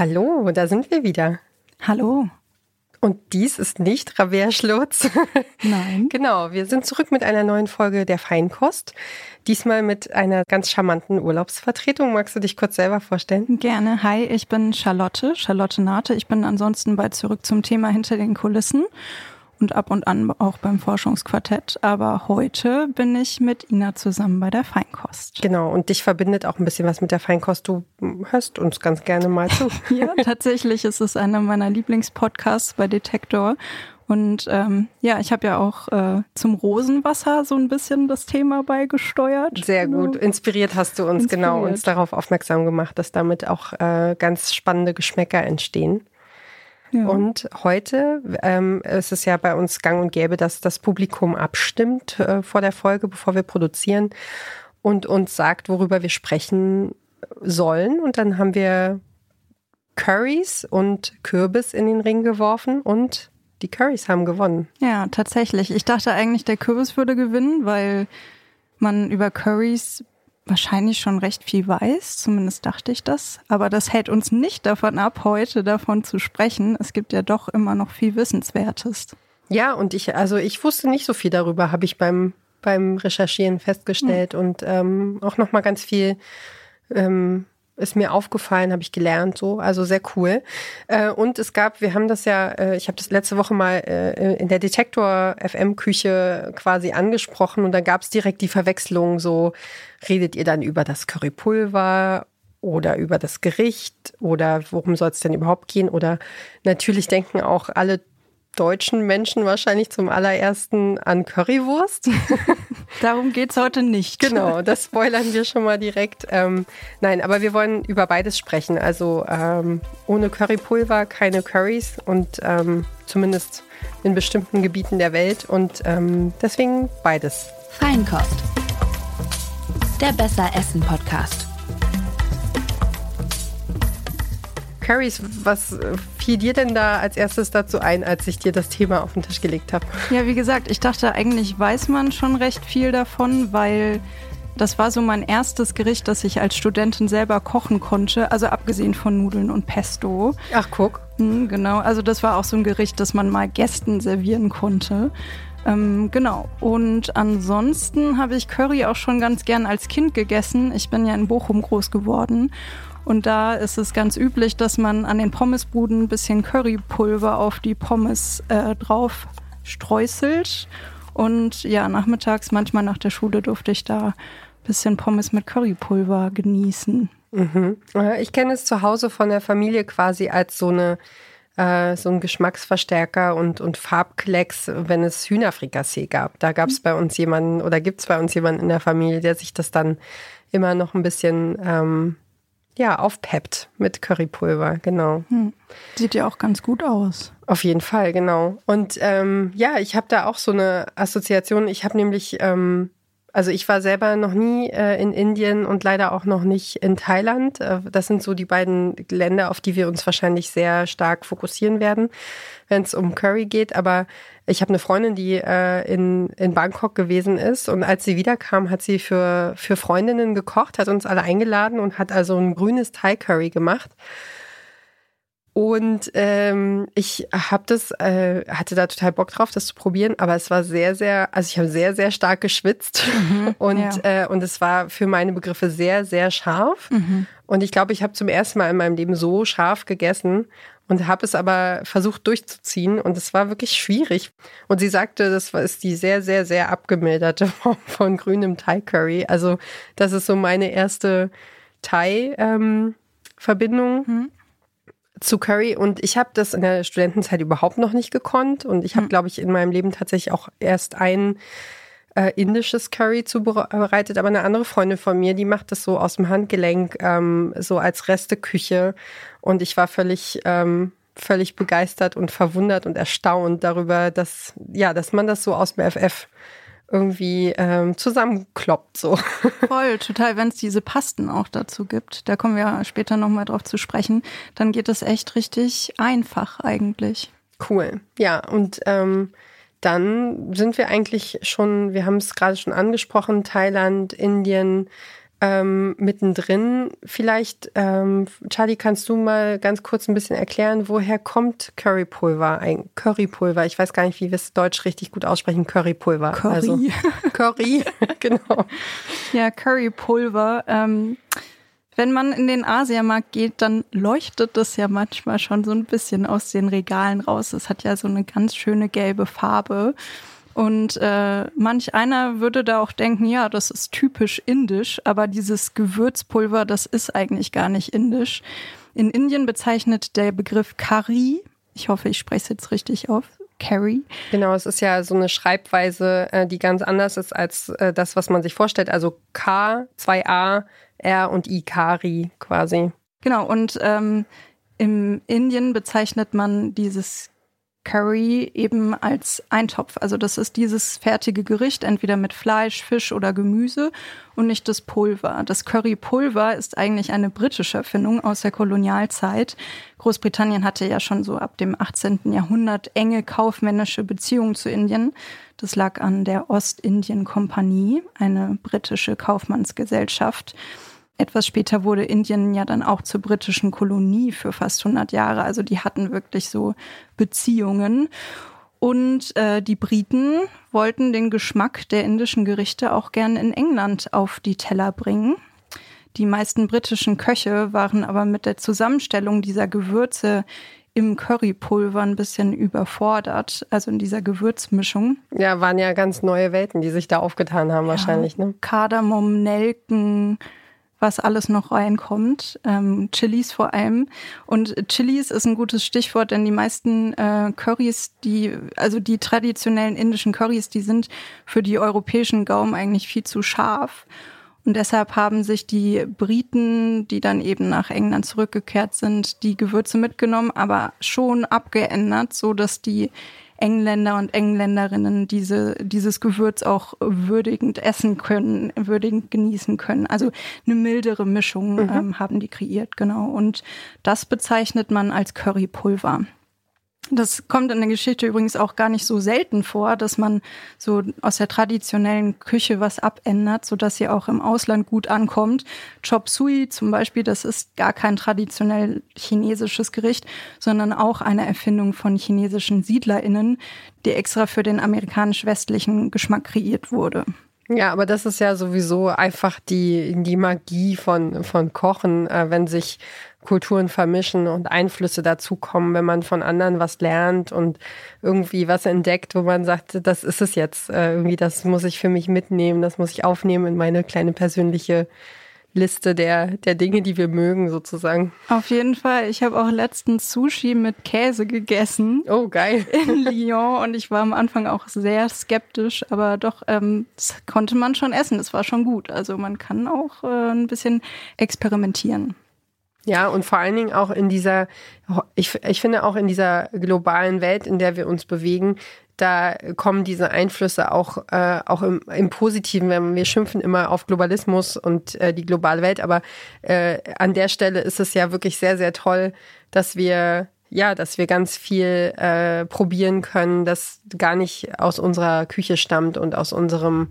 Hallo, da sind wir wieder. Hallo. Und dies ist nicht Rabea Schlotz. Nein. genau, wir sind zurück mit einer neuen Folge der Feinkost. Diesmal mit einer ganz charmanten Urlaubsvertretung. Magst du dich kurz selber vorstellen? Gerne. Hi, ich bin Charlotte, Charlotte Nate. Ich bin ansonsten bald zurück zum Thema hinter den Kulissen und ab und an auch beim Forschungsquartett. Aber heute bin ich mit Ina zusammen bei der Feinkost. Genau, und dich verbindet auch ein bisschen was mit der Feinkost. Du hörst uns ganz gerne mal zu. ja, tatsächlich ist es einer meiner Lieblingspodcasts bei Detektor. Und ähm, ja, ich habe ja auch äh, zum Rosenwasser so ein bisschen das Thema beigesteuert. Sehr genau. gut. Inspiriert hast du uns genau, Inspiriert. genau uns darauf aufmerksam gemacht, dass damit auch äh, ganz spannende Geschmäcker entstehen. Ja. Und heute ähm, ist es ja bei uns gang und gäbe, dass das Publikum abstimmt äh, vor der Folge, bevor wir produzieren und uns sagt, worüber wir sprechen sollen. Und dann haben wir Curries und Kürbis in den Ring geworfen und die Curries haben gewonnen. Ja, tatsächlich. Ich dachte eigentlich, der Kürbis würde gewinnen, weil man über Curries wahrscheinlich schon recht viel weiß, zumindest dachte ich das. Aber das hält uns nicht davon ab, heute davon zu sprechen. Es gibt ja doch immer noch viel Wissenswertes. Ja, und ich, also ich wusste nicht so viel darüber, habe ich beim, beim Recherchieren festgestellt mhm. und ähm, auch nochmal ganz viel ähm, ist mir aufgefallen, habe ich gelernt, so, also sehr cool. Äh, und es gab, wir haben das ja, äh, ich habe das letzte Woche mal äh, in der Detektor FM Küche quasi angesprochen und da gab es direkt die Verwechslung, so redet ihr dann über das Currypulver oder über das Gericht oder worum soll es denn überhaupt gehen? Oder natürlich denken auch alle deutschen Menschen wahrscheinlich zum allerersten an Currywurst. Darum geht es heute nicht. Genau, das spoilern wir schon mal direkt. Ähm, nein, aber wir wollen über beides sprechen. Also ähm, ohne Currypulver keine Curries und ähm, zumindest in bestimmten Gebieten der Welt und ähm, deswegen beides. Feinkost. Der Besser Essen Podcast. Currys, was fiel dir denn da als erstes dazu ein, als ich dir das Thema auf den Tisch gelegt habe? Ja, wie gesagt, ich dachte, eigentlich weiß man schon recht viel davon, weil das war so mein erstes Gericht, das ich als Studentin selber kochen konnte, also abgesehen von Nudeln und Pesto. Ach, guck. Hm, genau, also das war auch so ein Gericht, das man mal Gästen servieren konnte. Ähm, genau. Und ansonsten habe ich Curry auch schon ganz gern als Kind gegessen. Ich bin ja in Bochum groß geworden. Und da ist es ganz üblich, dass man an den Pommesbuden ein bisschen Currypulver auf die Pommes äh, drauf streuselt. Und ja, nachmittags, manchmal nach der Schule, durfte ich da ein bisschen Pommes mit Currypulver genießen. Mhm. Ich kenne es zu Hause von der Familie quasi als so eine äh, so ein Geschmacksverstärker und, und Farbklecks, wenn es Hühnerfrikassee gab. Da gab es mhm. bei uns jemanden oder gibt es bei uns jemanden in der Familie, der sich das dann immer noch ein bisschen ähm, ja, aufpeppt mit Currypulver, genau. Hm. Sieht ja auch ganz gut aus. Auf jeden Fall, genau. Und ähm, ja, ich habe da auch so eine Assoziation. Ich habe nämlich, ähm, also ich war selber noch nie äh, in Indien und leider auch noch nicht in Thailand. Äh, das sind so die beiden Länder, auf die wir uns wahrscheinlich sehr stark fokussieren werden, wenn es um Curry geht. Aber ich habe eine Freundin, die äh, in, in Bangkok gewesen ist und als sie wiederkam, hat sie für, für Freundinnen gekocht, hat uns alle eingeladen und hat also ein grünes Thai Curry gemacht. Und ähm, ich habe das, äh, hatte da total Bock drauf, das zu probieren, aber es war sehr, sehr, also ich habe sehr, sehr stark geschwitzt mhm, und, ja. äh, und es war für meine Begriffe sehr, sehr scharf. Mhm. Und ich glaube, ich habe zum ersten Mal in meinem Leben so scharf gegessen und habe es aber versucht durchzuziehen und es war wirklich schwierig. Und sie sagte, das war ist die sehr, sehr, sehr abgemilderte Form von grünem Thai Curry. Also das ist so meine erste Thai-Verbindung. Ähm, mhm zu Curry und ich habe das in der Studentenzeit überhaupt noch nicht gekonnt und ich habe, mhm. glaube ich, in meinem Leben tatsächlich auch erst ein äh, indisches Curry zubereitet, aber eine andere Freundin von mir, die macht das so aus dem Handgelenk, ähm, so als Resteküche. Und ich war völlig, ähm, völlig begeistert und verwundert und erstaunt darüber, dass, ja, dass man das so aus dem FF irgendwie ähm, zusammenkloppt. So. Voll, total, wenn es diese Pasten auch dazu gibt. Da kommen wir später nochmal drauf zu sprechen. Dann geht es echt richtig einfach eigentlich. Cool. Ja, und ähm, dann sind wir eigentlich schon, wir haben es gerade schon angesprochen, Thailand, Indien, ähm, mittendrin. Vielleicht, ähm, Charlie, kannst du mal ganz kurz ein bisschen erklären, woher kommt Currypulver? Ein Currypulver. Ich weiß gar nicht, wie wir es deutsch richtig gut aussprechen. Currypulver. Curry. Also, Curry, genau. Ja, Currypulver. Ähm, wenn man in den Asiamarkt geht, dann leuchtet das ja manchmal schon so ein bisschen aus den Regalen raus. Es hat ja so eine ganz schöne gelbe Farbe. Und äh, manch einer würde da auch denken, ja, das ist typisch indisch, aber dieses Gewürzpulver, das ist eigentlich gar nicht indisch. In Indien bezeichnet der Begriff Curry, ich hoffe, ich spreche es jetzt richtig auf, Curry. Genau, es ist ja so eine Schreibweise, äh, die ganz anders ist als äh, das, was man sich vorstellt. Also K, 2a, R und I, Kari quasi. Genau, und ähm, im Indien bezeichnet man dieses Curry eben als Eintopf. Also das ist dieses fertige Gericht, entweder mit Fleisch, Fisch oder Gemüse und nicht das Pulver. Das Currypulver ist eigentlich eine britische Erfindung aus der Kolonialzeit. Großbritannien hatte ja schon so ab dem 18. Jahrhundert enge kaufmännische Beziehungen zu Indien. Das lag an der Ostindien-Kompanie, eine britische Kaufmannsgesellschaft. Etwas später wurde Indien ja dann auch zur britischen Kolonie für fast 100 Jahre. Also die hatten wirklich so Beziehungen. Und äh, die Briten wollten den Geschmack der indischen Gerichte auch gern in England auf die Teller bringen. Die meisten britischen Köche waren aber mit der Zusammenstellung dieser Gewürze im Currypulver ein bisschen überfordert, also in dieser Gewürzmischung. Ja, waren ja ganz neue Welten, die sich da aufgetan haben ja, wahrscheinlich. Ne? Kardamom, Nelken, was alles noch reinkommt. Ähm, Chilis vor allem. Und Chilis ist ein gutes Stichwort, denn die meisten äh, Currys, die, also die traditionellen indischen Currys, die sind für die europäischen Gaumen eigentlich viel zu scharf. Und deshalb haben sich die Briten, die dann eben nach England zurückgekehrt sind, die Gewürze mitgenommen, aber schon abgeändert, so dass die Engländer und Engländerinnen diese, dieses Gewürz auch würdigend essen können, würdigend genießen können. Also eine mildere Mischung mhm. ähm, haben die kreiert, genau. Und das bezeichnet man als Currypulver. Das kommt in der Geschichte übrigens auch gar nicht so selten vor, dass man so aus der traditionellen Küche was abändert, so dass sie auch im Ausland gut ankommt. Chop Suey zum Beispiel, das ist gar kein traditionell chinesisches Gericht, sondern auch eine Erfindung von chinesischen SiedlerInnen, die extra für den amerikanisch-westlichen Geschmack kreiert wurde. Ja, aber das ist ja sowieso einfach die, die Magie von, von Kochen, äh, wenn sich Kulturen vermischen und Einflüsse dazukommen, wenn man von anderen was lernt und irgendwie was entdeckt, wo man sagt, das ist es jetzt, äh, irgendwie, das muss ich für mich mitnehmen, das muss ich aufnehmen in meine kleine persönliche Liste der, der Dinge, die wir mögen, sozusagen. Auf jeden Fall. Ich habe auch letztens Sushi mit Käse gegessen. Oh, geil. In Lyon und ich war am Anfang auch sehr skeptisch, aber doch, ähm, das konnte man schon essen. Das war schon gut. Also man kann auch äh, ein bisschen experimentieren. Ja, und vor allen Dingen auch in dieser, ich, ich finde auch in dieser globalen Welt, in der wir uns bewegen, da kommen diese Einflüsse auch, äh, auch im, im Positiven. Wir schimpfen immer auf Globalismus und äh, die globale Welt, aber äh, an der Stelle ist es ja wirklich sehr, sehr toll, dass wir ja, dass wir ganz viel äh, probieren können, das gar nicht aus unserer Küche stammt und aus unserem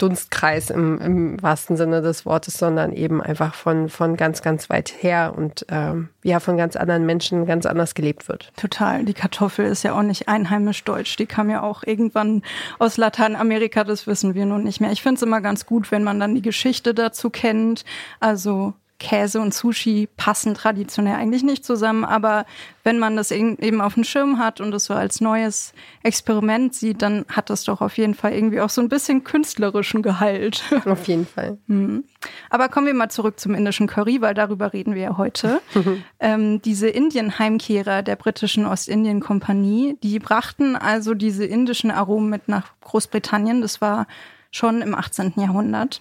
Dunstkreis im, im wahrsten Sinne des Wortes, sondern eben einfach von, von ganz, ganz weit her und ähm, ja, von ganz anderen Menschen ganz anders gelebt wird. Total. Die Kartoffel ist ja auch nicht einheimisch deutsch. Die kam ja auch irgendwann aus Lateinamerika, das wissen wir nun nicht mehr. Ich finde es immer ganz gut, wenn man dann die Geschichte dazu kennt. Also Käse und Sushi passen traditionell eigentlich nicht zusammen, aber wenn man das eben auf dem Schirm hat und es so als neues Experiment sieht, dann hat das doch auf jeden Fall irgendwie auch so ein bisschen künstlerischen Gehalt. Auf jeden Fall. Mhm. Aber kommen wir mal zurück zum indischen Curry, weil darüber reden wir ja heute. ähm, diese Indien-Heimkehrer der britischen Ostindien-Kompanie, die brachten also diese indischen Aromen mit nach Großbritannien. Das war schon im 18. Jahrhundert.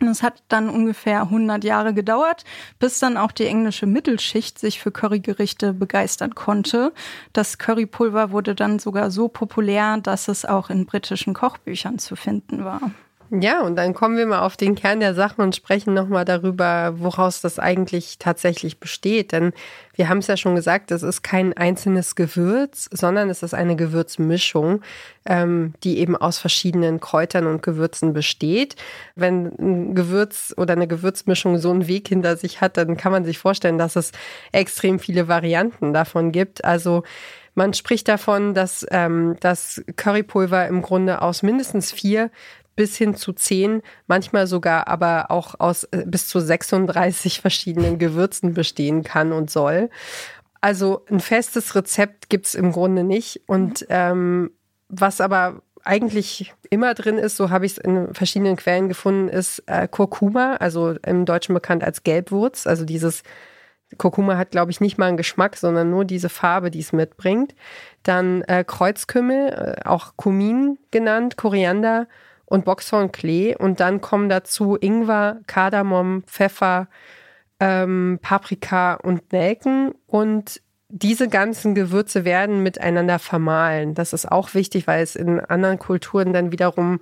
Und es hat dann ungefähr 100 Jahre gedauert, bis dann auch die englische Mittelschicht sich für Currygerichte begeistern konnte. Das Currypulver wurde dann sogar so populär, dass es auch in britischen Kochbüchern zu finden war. Ja, und dann kommen wir mal auf den Kern der Sache und sprechen nochmal darüber, woraus das eigentlich tatsächlich besteht. Denn wir haben es ja schon gesagt, es ist kein einzelnes Gewürz, sondern es ist eine Gewürzmischung, ähm, die eben aus verschiedenen Kräutern und Gewürzen besteht. Wenn ein Gewürz oder eine Gewürzmischung so einen Weg hinter sich hat, dann kann man sich vorstellen, dass es extrem viele Varianten davon gibt. Also man spricht davon, dass ähm, das Currypulver im Grunde aus mindestens vier bis hin zu zehn, manchmal sogar aber auch aus äh, bis zu 36 verschiedenen Gewürzen bestehen kann und soll. Also ein festes Rezept gibt's im Grunde nicht. Und ähm, was aber eigentlich immer drin ist, so habe ich es in verschiedenen Quellen gefunden, ist äh, Kurkuma, also im Deutschen bekannt als Gelbwurz. Also dieses Kurkuma hat, glaube ich, nicht mal einen Geschmack, sondern nur diese Farbe, die es mitbringt. Dann äh, Kreuzkümmel, äh, auch Kumin genannt, Koriander und Boxhornklee. Und dann kommen dazu Ingwer, Kardamom, Pfeffer, ähm, Paprika und Nelken. Und diese ganzen Gewürze werden miteinander vermahlen. Das ist auch wichtig, weil es in anderen Kulturen dann wiederum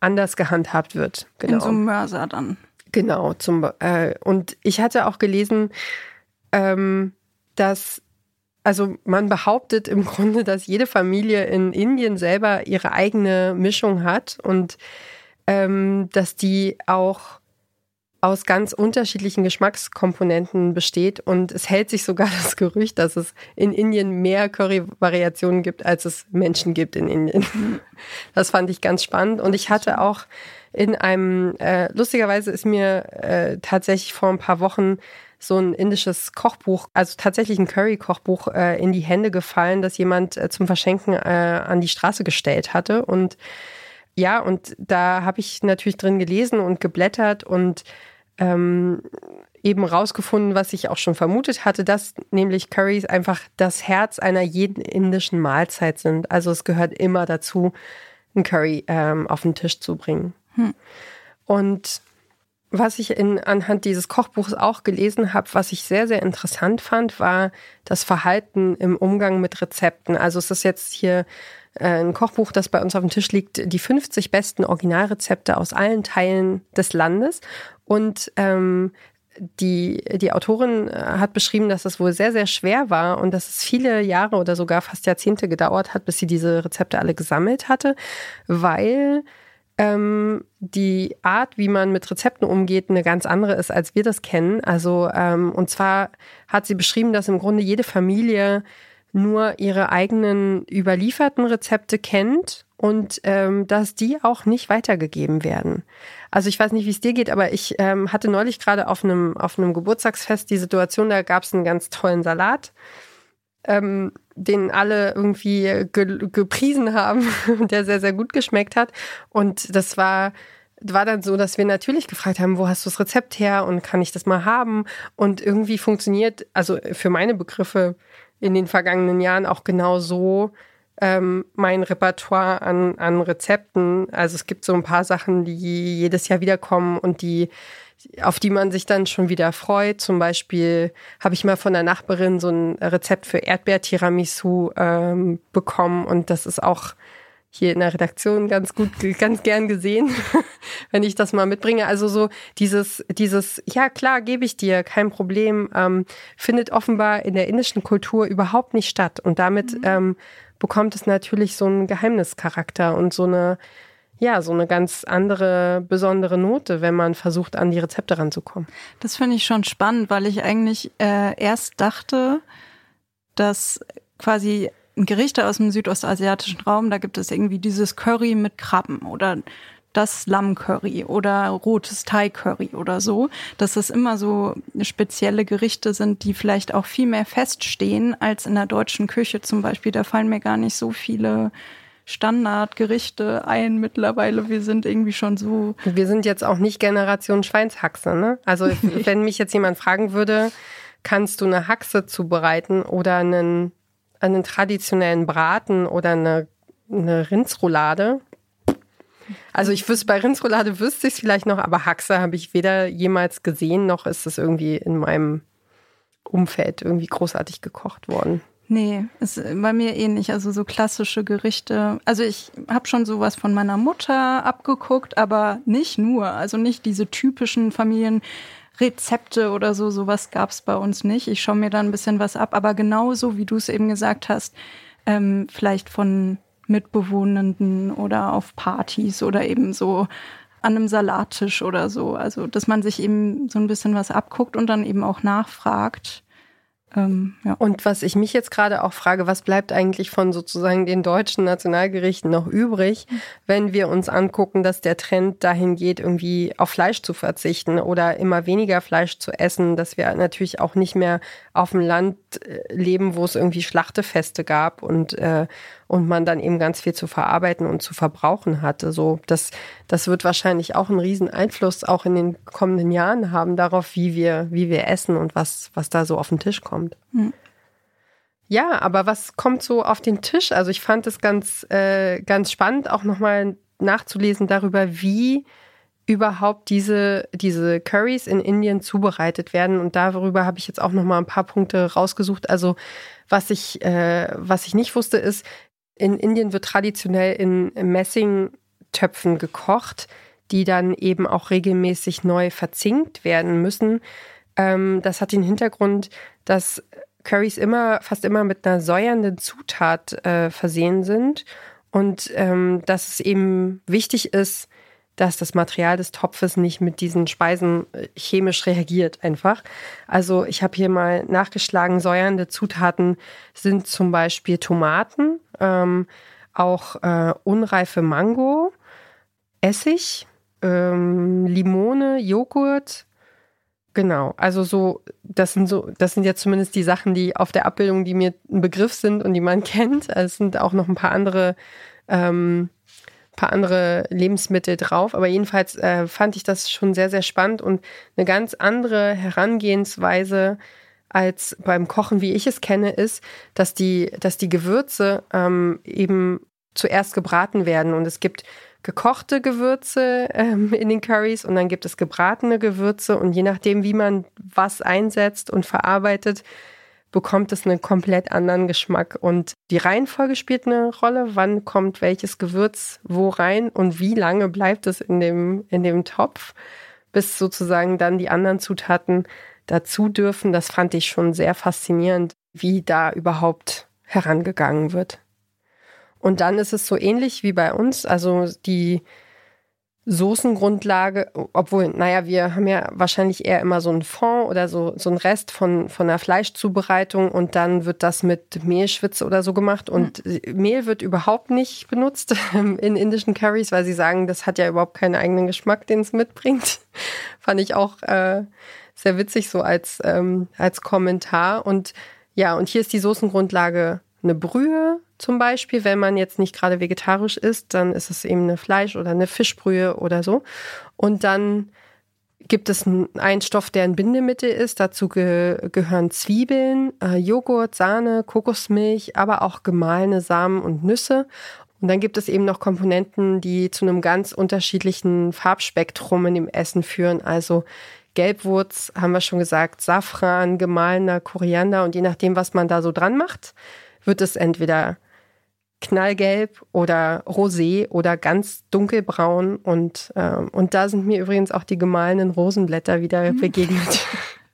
anders gehandhabt wird. Genau. In so einem Mörser dann. Genau. Zum, äh, und ich hatte auch gelesen, ähm, dass also man behauptet im Grunde, dass jede Familie in Indien selber ihre eigene Mischung hat und ähm, dass die auch aus ganz unterschiedlichen Geschmackskomponenten besteht. Und es hält sich sogar das Gerücht, dass es in Indien mehr Curry-Variationen gibt, als es Menschen gibt in Indien. Das fand ich ganz spannend. Und ich hatte auch in einem, äh, lustigerweise ist mir äh, tatsächlich vor ein paar Wochen so ein indisches Kochbuch, also tatsächlich ein Curry-Kochbuch äh, in die Hände gefallen, das jemand äh, zum Verschenken äh, an die Straße gestellt hatte. Und ja, und da habe ich natürlich drin gelesen und geblättert und ähm, eben rausgefunden, was ich auch schon vermutet hatte, dass nämlich Currys einfach das Herz einer jeden indischen Mahlzeit sind. Also es gehört immer dazu, ein Curry ähm, auf den Tisch zu bringen. Hm. Und was ich in, anhand dieses Kochbuchs auch gelesen habe, was ich sehr, sehr interessant fand, war das Verhalten im Umgang mit Rezepten. Also es ist jetzt hier äh, ein Kochbuch, das bei uns auf dem Tisch liegt, die 50 besten Originalrezepte aus allen Teilen des Landes. Und ähm, die, die Autorin äh, hat beschrieben, dass es wohl sehr, sehr schwer war und dass es viele Jahre oder sogar fast Jahrzehnte gedauert hat, bis sie diese Rezepte alle gesammelt hatte, weil ähm, die Art, wie man mit Rezepten umgeht, eine ganz andere ist, als wir das kennen. Also, ähm, und zwar hat sie beschrieben, dass im Grunde jede Familie nur ihre eigenen überlieferten Rezepte kennt und ähm, dass die auch nicht weitergegeben werden. Also ich weiß nicht, wie es dir geht, aber ich ähm, hatte neulich gerade auf einem auf einem Geburtstagsfest die Situation, da gab es einen ganz tollen Salat ähm, den alle irgendwie ge gepriesen haben, der sehr, sehr gut geschmeckt hat. Und das war, war dann so, dass wir natürlich gefragt haben, wo hast du das Rezept her und kann ich das mal haben? Und irgendwie funktioniert, also für meine Begriffe in den vergangenen Jahren auch genau so ähm, mein Repertoire an, an Rezepten. Also es gibt so ein paar Sachen, die jedes Jahr wiederkommen und die auf die man sich dann schon wieder freut. Zum Beispiel habe ich mal von der Nachbarin so ein Rezept für Erdbeer-Tiramisu ähm, bekommen und das ist auch hier in der Redaktion ganz gut, ganz gern gesehen, wenn ich das mal mitbringe. Also so dieses, dieses, ja klar, gebe ich dir, kein Problem, ähm, findet offenbar in der indischen Kultur überhaupt nicht statt. Und damit mhm. ähm, bekommt es natürlich so einen Geheimnischarakter und so eine, ja, so eine ganz andere, besondere Note, wenn man versucht, an die Rezepte ranzukommen. Das finde ich schon spannend, weil ich eigentlich äh, erst dachte, dass quasi Gerichte aus dem südostasiatischen Raum, da gibt es irgendwie dieses Curry mit Krabben oder das Lammcurry oder rotes Thai-Curry oder so, dass das immer so spezielle Gerichte sind, die vielleicht auch viel mehr feststehen als in der deutschen Küche zum Beispiel. Da fallen mir gar nicht so viele Standardgerichte ein mittlerweile. Wir sind irgendwie schon so. Wir sind jetzt auch nicht Generation Schweinshaxe, ne? Also wenn mich jetzt jemand fragen würde, kannst du eine Haxe zubereiten oder einen, einen traditionellen Braten oder eine, eine Rindsroulade? Also ich wüsste, bei Rindsroulade wüsste ich es vielleicht noch, aber Haxe habe ich weder jemals gesehen, noch ist es irgendwie in meinem Umfeld irgendwie großartig gekocht worden. Nee, ist bei mir ähnlich. Also so klassische Gerichte. Also ich habe schon sowas von meiner Mutter abgeguckt, aber nicht nur. Also nicht diese typischen Familienrezepte oder so. Sowas gab es bei uns nicht. Ich schaue mir da ein bisschen was ab. Aber genauso, wie du es eben gesagt hast, ähm, vielleicht von Mitbewohnenden oder auf Partys oder eben so an einem Salattisch oder so. Also, dass man sich eben so ein bisschen was abguckt und dann eben auch nachfragt. Ähm, ja. Und was ich mich jetzt gerade auch frage, was bleibt eigentlich von sozusagen den deutschen Nationalgerichten noch übrig, wenn wir uns angucken, dass der Trend dahin geht, irgendwie auf Fleisch zu verzichten oder immer weniger Fleisch zu essen, dass wir natürlich auch nicht mehr auf dem Land äh, leben, wo es irgendwie Schlachtefeste gab und äh, und man dann eben ganz viel zu verarbeiten und zu verbrauchen hatte. So, das, das wird wahrscheinlich auch einen riesen Einfluss auch in den kommenden Jahren haben darauf, wie wir, wie wir essen und was, was da so auf den Tisch kommt. Mhm. Ja, aber was kommt so auf den Tisch? Also ich fand es ganz, äh, ganz spannend, auch nochmal nachzulesen darüber, wie überhaupt diese, diese Curries in Indien zubereitet werden. Und darüber habe ich jetzt auch nochmal ein paar Punkte rausgesucht. Also was ich, äh, was ich nicht wusste, ist, in Indien wird traditionell in Messingtöpfen gekocht, die dann eben auch regelmäßig neu verzinkt werden müssen. Ähm, das hat den Hintergrund, dass Currys immer, fast immer mit einer säuernden Zutat äh, versehen sind und ähm, dass es eben wichtig ist, dass das Material des Topfes nicht mit diesen Speisen äh, chemisch reagiert einfach. Also ich habe hier mal nachgeschlagen, säuernde Zutaten sind zum Beispiel Tomaten, ähm, auch äh, unreife Mango, Essig, ähm, Limone, Joghurt. Genau, also so, das sind so, das sind jetzt zumindest die Sachen, die auf der Abbildung, die mir ein Begriff sind und die man kennt. Also es sind auch noch ein paar andere ähm, paar andere Lebensmittel drauf. Aber jedenfalls äh, fand ich das schon sehr, sehr spannend und eine ganz andere Herangehensweise als beim Kochen, wie ich es kenne, ist, dass die, dass die Gewürze ähm, eben zuerst gebraten werden. Und es gibt gekochte Gewürze ähm, in den Curries und dann gibt es gebratene Gewürze. Und je nachdem, wie man was einsetzt und verarbeitet, bekommt es einen komplett anderen Geschmack. Und die Reihenfolge spielt eine Rolle. Wann kommt welches Gewürz wo rein und wie lange bleibt es in dem, in dem Topf, bis sozusagen dann die anderen Zutaten dazu dürfen. Das fand ich schon sehr faszinierend, wie da überhaupt herangegangen wird. Und dann ist es so ähnlich wie bei uns. Also die Soßengrundlage, obwohl, naja, wir haben ja wahrscheinlich eher immer so einen Fond oder so, so einen Rest von, von einer Fleischzubereitung und dann wird das mit Mehlschwitze oder so gemacht und mhm. Mehl wird überhaupt nicht benutzt in indischen Curries, weil sie sagen, das hat ja überhaupt keinen eigenen Geschmack, den es mitbringt. Fand ich auch äh, sehr witzig so als, ähm, als Kommentar und ja, und hier ist die Soßengrundlage eine Brühe, zum Beispiel, wenn man jetzt nicht gerade vegetarisch isst, dann ist es eben eine Fleisch- oder eine Fischbrühe oder so. Und dann gibt es einen Stoff, der ein Bindemittel ist. Dazu ge gehören Zwiebeln, äh, Joghurt, Sahne, Kokosmilch, aber auch gemahlene Samen und Nüsse. Und dann gibt es eben noch Komponenten, die zu einem ganz unterschiedlichen Farbspektrum in dem Essen führen. Also Gelbwurz, haben wir schon gesagt, Safran, gemahlener Koriander und je nachdem, was man da so dran macht, wird es entweder knallgelb oder rosé oder ganz dunkelbraun. Und, ähm, und da sind mir übrigens auch die gemahlenen Rosenblätter wieder mhm. begegnet.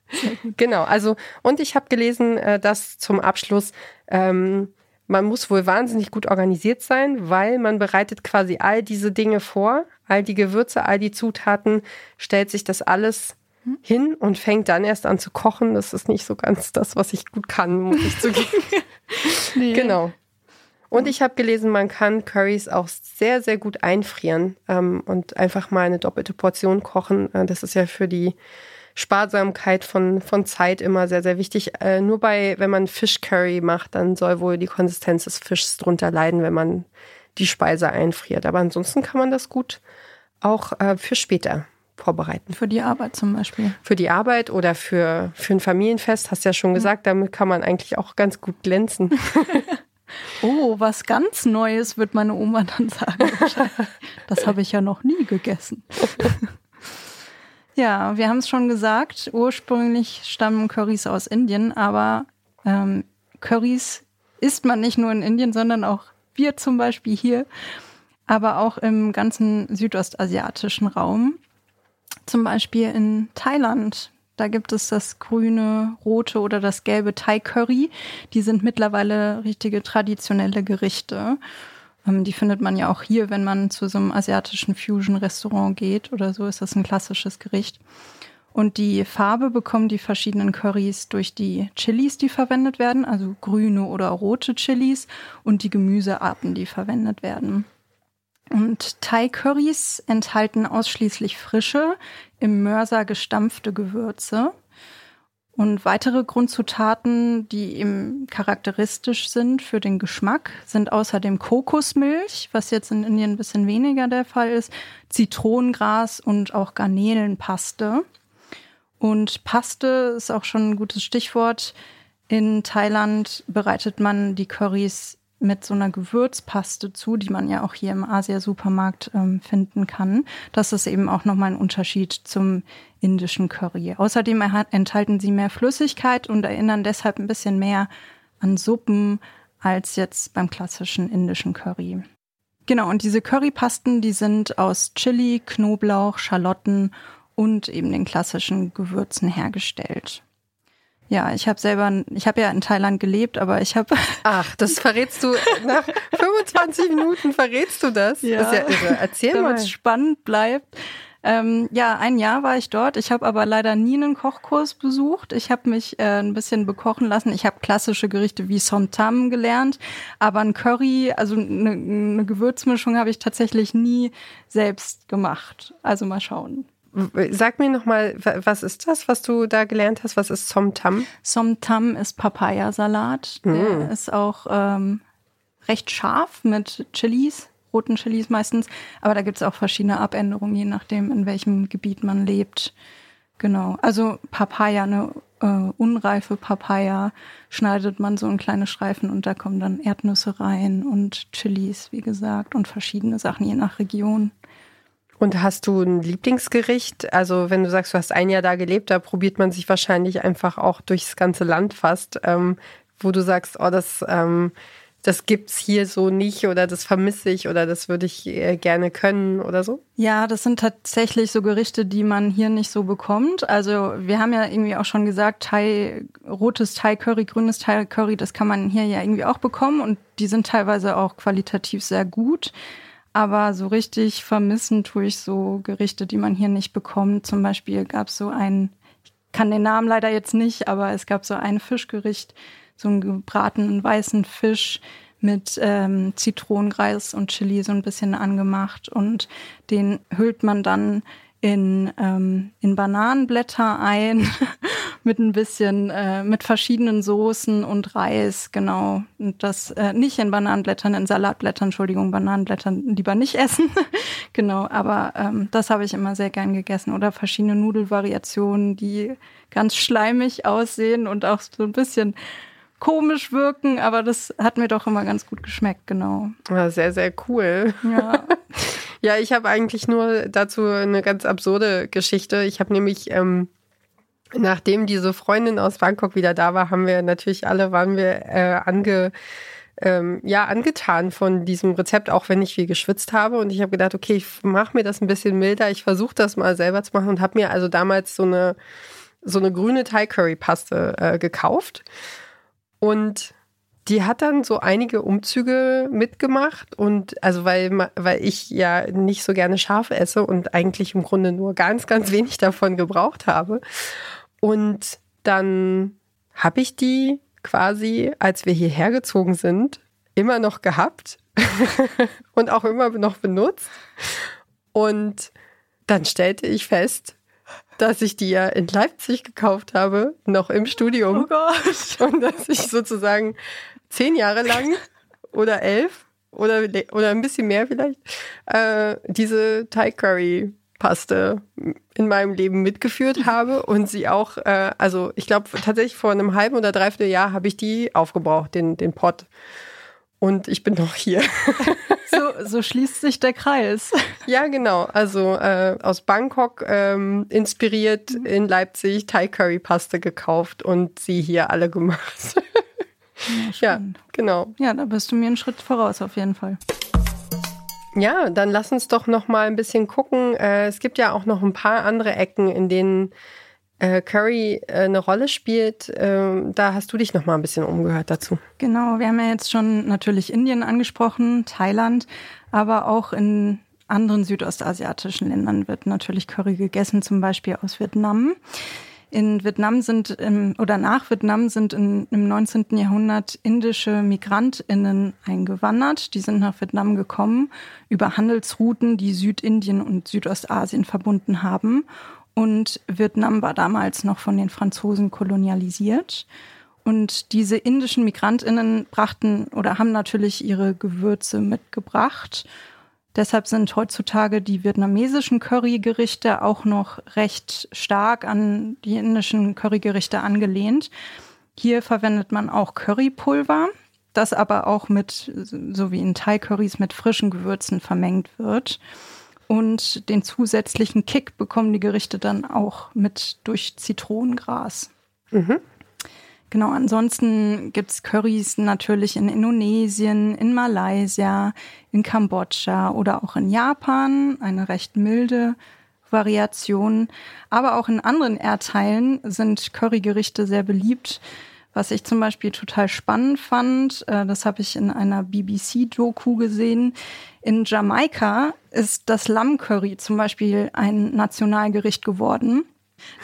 genau, also und ich habe gelesen, äh, dass zum Abschluss ähm, man muss wohl wahnsinnig gut organisiert sein, weil man bereitet quasi all diese Dinge vor, all die Gewürze, all die Zutaten, stellt sich das alles? Hin und fängt dann erst an zu kochen. Das ist nicht so ganz das, was ich gut kann, muss ich zugeben. nee. Genau. Und ich habe gelesen, man kann Currys auch sehr, sehr gut einfrieren ähm, und einfach mal eine doppelte Portion kochen. Äh, das ist ja für die Sparsamkeit von, von Zeit immer sehr, sehr wichtig. Äh, nur bei, wenn man Fischcurry macht, dann soll wohl die Konsistenz des Fischs drunter leiden, wenn man die Speise einfriert. Aber ansonsten kann man das gut auch äh, für später vorbereiten. Für die Arbeit zum Beispiel. Für die Arbeit oder für, für ein Familienfest, hast du ja schon gesagt, damit kann man eigentlich auch ganz gut glänzen. Oh, was ganz Neues, wird meine Oma dann sagen. Das habe ich ja noch nie gegessen. Ja, wir haben es schon gesagt, ursprünglich stammen Currys aus Indien, aber ähm, Currys isst man nicht nur in Indien, sondern auch wir zum Beispiel hier, aber auch im ganzen südostasiatischen Raum. Zum Beispiel in Thailand. Da gibt es das grüne, rote oder das gelbe Thai Curry. Die sind mittlerweile richtige traditionelle Gerichte. Ähm, die findet man ja auch hier, wenn man zu so einem asiatischen Fusion-Restaurant geht oder so, ist das ein klassisches Gericht. Und die Farbe bekommen die verschiedenen Currys durch die Chilis, die verwendet werden, also grüne oder rote Chilis und die Gemüsearten, die verwendet werden. Und Thai-Currys enthalten ausschließlich frische, im Mörser gestampfte Gewürze. Und weitere Grundzutaten, die eben charakteristisch sind für den Geschmack, sind außerdem Kokosmilch, was jetzt in Indien ein bisschen weniger der Fall ist, Zitronengras und auch Garnelenpaste. Und Paste ist auch schon ein gutes Stichwort. In Thailand bereitet man die Currys mit so einer Gewürzpaste zu, die man ja auch hier im Asia-Supermarkt ähm, finden kann. Das ist eben auch nochmal ein Unterschied zum indischen Curry. Außerdem enthalten sie mehr Flüssigkeit und erinnern deshalb ein bisschen mehr an Suppen als jetzt beim klassischen indischen Curry. Genau, und diese Currypasten, die sind aus Chili, Knoblauch, Schalotten und eben den klassischen Gewürzen hergestellt. Ja, ich habe selber, ich habe ja in Thailand gelebt, aber ich habe. Ach, das verrätst du nach 25 Minuten verrätst du das? Ja. Das ist ja irre. Erzähl Damit mal. es spannend bleibt. Ähm, ja, ein Jahr war ich dort. Ich habe aber leider nie einen Kochkurs besucht. Ich habe mich äh, ein bisschen bekochen lassen. Ich habe klassische Gerichte wie Somtam gelernt, aber ein Curry, also eine, eine Gewürzmischung habe ich tatsächlich nie selbst gemacht. Also mal schauen. Sag mir nochmal, was ist das, was du da gelernt hast? Was ist Somtam? Somtam ist Papayasalat. Der Mm. ist auch ähm, recht scharf mit Chilis, roten Chilis meistens. Aber da gibt es auch verschiedene Abänderungen, je nachdem, in welchem Gebiet man lebt. Genau. Also Papaya, eine äh, unreife Papaya, schneidet man so in kleine Streifen und da kommen dann Erdnüsse rein und Chilis, wie gesagt, und verschiedene Sachen, je nach Region. Und hast du ein Lieblingsgericht? Also wenn du sagst, du hast ein Jahr da gelebt, da probiert man sich wahrscheinlich einfach auch durchs ganze Land fast, ähm, wo du sagst, oh, das, ähm, das gibt's hier so nicht oder das vermisse ich oder das würde ich äh, gerne können oder so? Ja, das sind tatsächlich so Gerichte, die man hier nicht so bekommt. Also wir haben ja irgendwie auch schon gesagt, Thai, rotes Thai Curry, grünes Thai Curry, das kann man hier ja irgendwie auch bekommen und die sind teilweise auch qualitativ sehr gut. Aber so richtig vermissen tue ich so Gerichte, die man hier nicht bekommt. Zum Beispiel gab es so ein, ich kann den Namen leider jetzt nicht, aber es gab so ein Fischgericht, so einen gebratenen weißen Fisch mit ähm, Zitronengras und Chili so ein bisschen angemacht und den hüllt man dann in, ähm, in Bananenblätter ein mit ein bisschen, äh, mit verschiedenen Soßen und Reis, genau. Und das äh, nicht in Bananenblättern, in Salatblättern, Entschuldigung, Bananenblättern lieber nicht essen. genau, aber ähm, das habe ich immer sehr gern gegessen. Oder verschiedene Nudelvariationen, die ganz schleimig aussehen und auch so ein bisschen komisch wirken, aber das hat mir doch immer ganz gut geschmeckt, genau. Ja, sehr, sehr cool. Ja. Ja, ich habe eigentlich nur dazu eine ganz absurde Geschichte. Ich habe nämlich, ähm, nachdem diese Freundin aus Bangkok wieder da war, haben wir natürlich alle, waren wir äh, ange, ähm, ja, angetan von diesem Rezept, auch wenn ich viel geschwitzt habe. Und ich habe gedacht, okay, ich mache mir das ein bisschen milder. Ich versuche das mal selber zu machen und habe mir also damals so eine, so eine grüne Thai-Curry-Paste äh, gekauft. Und die hat dann so einige Umzüge mitgemacht und also weil, weil ich ja nicht so gerne scharf esse und eigentlich im Grunde nur ganz, ganz wenig davon gebraucht habe. Und dann habe ich die quasi, als wir hierher gezogen sind, immer noch gehabt und auch immer noch benutzt. Und dann stellte ich fest, dass ich die ja in Leipzig gekauft habe, noch im Studium. Oh Gott. Und dass ich sozusagen zehn Jahre lang oder elf oder, oder ein bisschen mehr vielleicht äh, diese Thai Curry Paste in meinem Leben mitgeführt habe und sie auch, äh, also ich glaube tatsächlich vor einem halben oder dreiviertel Jahr habe ich die aufgebraucht, den, den Pot. Und ich bin noch hier. So, so schließt sich der Kreis. ja, genau. Also äh, aus Bangkok ähm, inspiriert in Leipzig Thai Curry Paste gekauft und sie hier alle gemacht. Ja, ja, genau. Ja, da bist du mir einen Schritt voraus auf jeden Fall. Ja, dann lass uns doch noch mal ein bisschen gucken. Äh, es gibt ja auch noch ein paar andere Ecken, in denen äh, Curry äh, eine Rolle spielt. Ähm, da hast du dich noch mal ein bisschen umgehört dazu. Genau, wir haben ja jetzt schon natürlich Indien angesprochen, Thailand, aber auch in anderen südostasiatischen Ländern wird natürlich Curry gegessen, zum Beispiel aus Vietnam. In Vietnam sind im, oder nach Vietnam sind in, im 19. Jahrhundert indische MigrantInnen eingewandert. Die sind nach Vietnam gekommen über Handelsrouten, die Südindien und Südostasien verbunden haben. Und Vietnam war damals noch von den Franzosen kolonialisiert. Und diese indischen MigrantInnen brachten oder haben natürlich ihre Gewürze mitgebracht. Deshalb sind heutzutage die vietnamesischen Currygerichte auch noch recht stark an die indischen Currygerichte angelehnt. Hier verwendet man auch Currypulver, das aber auch mit, so wie in Thai-Currys, mit frischen Gewürzen vermengt wird. Und den zusätzlichen Kick bekommen die Gerichte dann auch mit durch Zitronengras. Mhm. Genau, ansonsten gibt's Currys natürlich in Indonesien, in Malaysia, in Kambodscha oder auch in Japan, eine recht milde Variation. Aber auch in anderen Erdteilen sind Currygerichte sehr beliebt. Was ich zum Beispiel total spannend fand, äh, das habe ich in einer BBC-Doku gesehen. In Jamaika ist das Lammcurry zum Beispiel ein Nationalgericht geworden.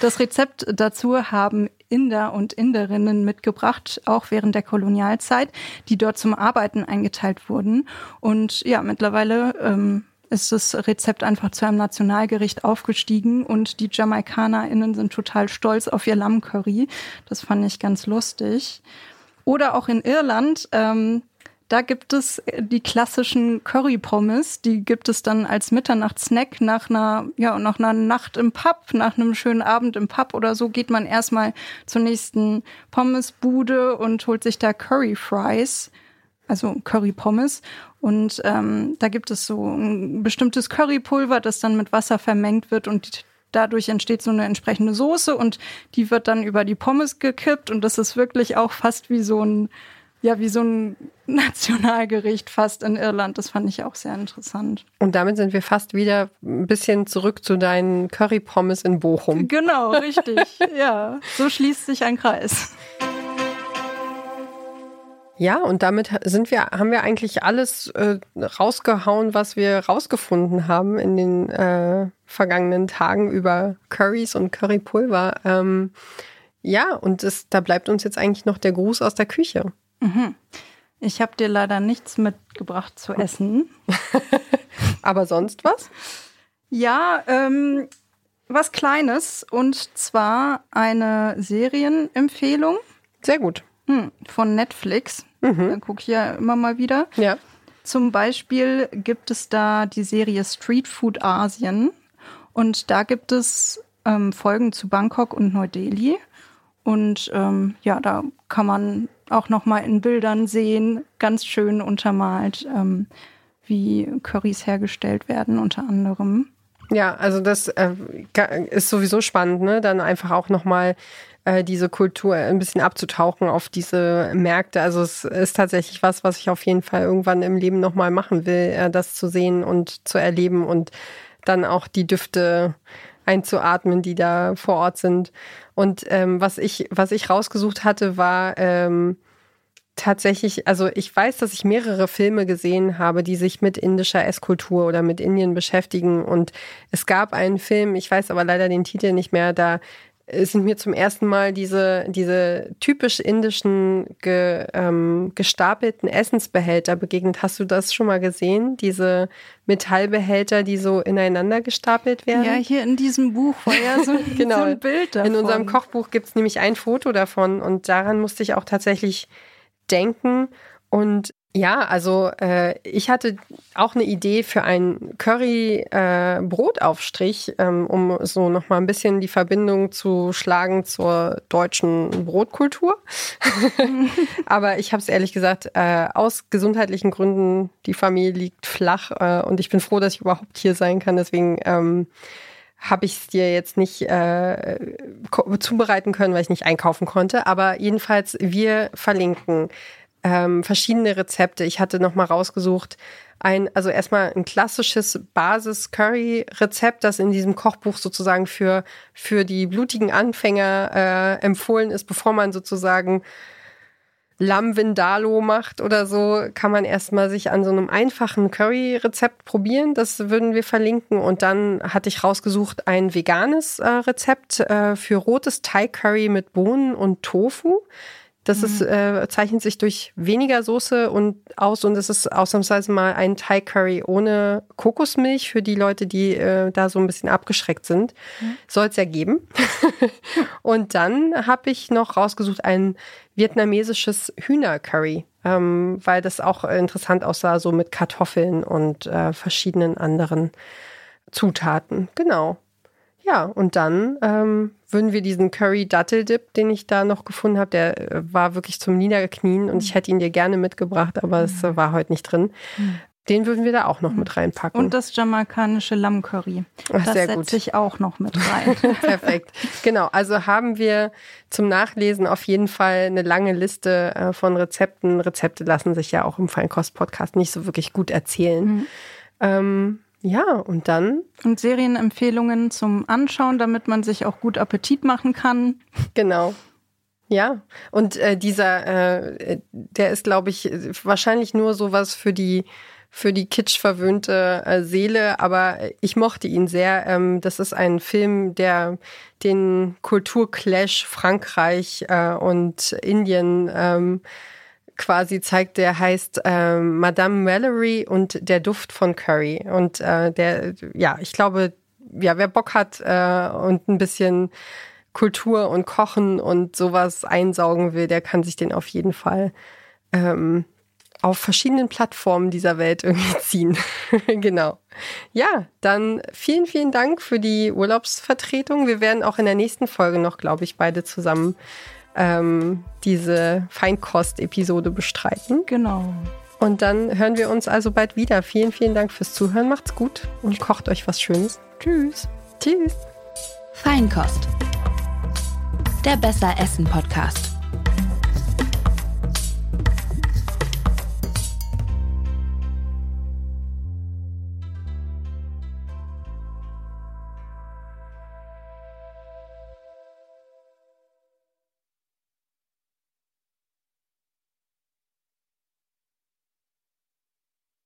Das Rezept dazu haben Inder und Inderinnen mitgebracht, auch während der Kolonialzeit, die dort zum Arbeiten eingeteilt wurden. Und ja, mittlerweile ähm, ist das Rezept einfach zu einem Nationalgericht aufgestiegen und die JamaikanerInnen sind total stolz auf ihr Lammcurry. Das fand ich ganz lustig. Oder auch in Irland, ähm, da gibt es die klassischen Curry-Pommes, die gibt es dann als Mitternachtssnack nach einer, ja, nach einer Nacht im Pub, nach einem schönen Abend im Pub oder so geht man erstmal zur nächsten Pommesbude und holt sich da Curry Fries, also Curry Pommes. Und ähm, da gibt es so ein bestimmtes Currypulver, das dann mit Wasser vermengt wird und dadurch entsteht so eine entsprechende Soße und die wird dann über die Pommes gekippt und das ist wirklich auch fast wie so ein ja, wie so ein Nationalgericht fast in Irland. Das fand ich auch sehr interessant. Und damit sind wir fast wieder ein bisschen zurück zu deinen Curry-Pommes in Bochum. Genau, richtig. ja, so schließt sich ein Kreis. Ja, und damit sind wir, haben wir eigentlich alles äh, rausgehauen, was wir rausgefunden haben in den äh, vergangenen Tagen über Currys und Currypulver. Ähm, ja, und es, da bleibt uns jetzt eigentlich noch der Gruß aus der Küche. Mhm. Ich habe dir leider nichts mitgebracht zu essen. Aber sonst was? Ja, ähm, was Kleines und zwar eine Serienempfehlung. Sehr gut. Hm, von Netflix. Mhm. Dann gucke ich ja immer mal wieder. Ja. Zum Beispiel gibt es da die Serie Street Food Asien und da gibt es ähm, Folgen zu Bangkok und Neu-Delhi. Und ähm, ja, da kann man auch nochmal in Bildern sehen, ganz schön untermalt, ähm, wie Currys hergestellt werden, unter anderem. Ja, also das äh, ist sowieso spannend, ne? Dann einfach auch nochmal äh, diese Kultur ein bisschen abzutauchen auf diese Märkte. Also es ist tatsächlich was, was ich auf jeden Fall irgendwann im Leben nochmal machen will, äh, das zu sehen und zu erleben und dann auch die Düfte einzuatmen, die da vor Ort sind. Und ähm, was ich, was ich rausgesucht hatte, war ähm, tatsächlich, also ich weiß, dass ich mehrere Filme gesehen habe, die sich mit indischer Esskultur oder mit Indien beschäftigen. Und es gab einen Film, ich weiß aber leider den Titel nicht mehr, da sind mir zum ersten Mal diese, diese typisch indischen ge, ähm, gestapelten Essensbehälter begegnet. Hast du das schon mal gesehen? Diese Metallbehälter, die so ineinander gestapelt werden? Ja, hier in diesem Buch war ja so, genau. so ein Bild davon. In unserem Kochbuch gibt es nämlich ein Foto davon und daran musste ich auch tatsächlich denken. Und ja, also äh, ich hatte auch eine Idee für einen Curry-Brotaufstrich, äh, ähm, um so nochmal ein bisschen die Verbindung zu schlagen zur deutschen Brotkultur. Aber ich habe es ehrlich gesagt äh, aus gesundheitlichen Gründen, die Familie liegt flach äh, und ich bin froh, dass ich überhaupt hier sein kann. Deswegen ähm, habe ich es dir jetzt nicht äh, zubereiten können, weil ich nicht einkaufen konnte. Aber jedenfalls, wir verlinken ähm, verschiedene Rezepte. Ich hatte noch mal rausgesucht, ein, also erstmal ein klassisches Basis-Curry-Rezept, das in diesem Kochbuch sozusagen für, für die blutigen Anfänger äh, empfohlen ist, bevor man sozusagen Lamm Vindaloo macht oder so, kann man erstmal sich an so einem einfachen Curry-Rezept probieren. Das würden wir verlinken. Und dann hatte ich rausgesucht ein veganes äh, Rezept äh, für rotes Thai-Curry mit Bohnen und Tofu. Das mhm. ist, äh, zeichnet sich durch weniger Soße und aus und es ist ausnahmsweise mal ein Thai Curry ohne Kokosmilch für die Leute, die äh, da so ein bisschen abgeschreckt sind. Mhm. Soll es ja geben. und dann habe ich noch rausgesucht ein vietnamesisches Hühnercurry, ähm, weil das auch interessant aussah, so mit Kartoffeln und äh, verschiedenen anderen Zutaten. Genau. Ja, und dann ähm, würden wir diesen Curry Dattel Dip, den ich da noch gefunden habe, der äh, war wirklich zum Niederknien und ich hätte ihn dir gerne mitgebracht, aber es mhm. war heute nicht drin. Mhm. Den würden wir da auch noch mit reinpacken. Und das jamaikanische Lammcurry. Ach, das setze ich auch noch mit rein. Perfekt. Genau, also haben wir zum Nachlesen auf jeden Fall eine lange Liste äh, von Rezepten. Rezepte lassen sich ja auch im Feinkost-Podcast nicht so wirklich gut erzählen. Mhm. Ähm, ja, und dann? Und Serienempfehlungen zum Anschauen, damit man sich auch gut Appetit machen kann. Genau. Ja, und äh, dieser, äh, der ist, glaube ich, wahrscheinlich nur sowas für die für die kitschverwöhnte äh, Seele, aber ich mochte ihn sehr. Ähm, das ist ein Film, der den Kulturclash Frankreich äh, und Indien ähm, quasi zeigt, der heißt äh, Madame Mallory und der Duft von Curry. Und äh, der, ja, ich glaube, ja, wer Bock hat äh, und ein bisschen Kultur und Kochen und sowas einsaugen will, der kann sich den auf jeden Fall ähm, auf verschiedenen Plattformen dieser Welt irgendwie ziehen. genau. Ja, dann vielen, vielen Dank für die Urlaubsvertretung. Wir werden auch in der nächsten Folge noch, glaube ich, beide zusammen ähm, diese Feinkost-Episode bestreiten. Genau. Und dann hören wir uns also bald wieder. Vielen, vielen Dank fürs Zuhören. Macht's gut und kocht euch was Schönes. Tschüss. Tschüss. Feinkost. Der Besser Essen Podcast.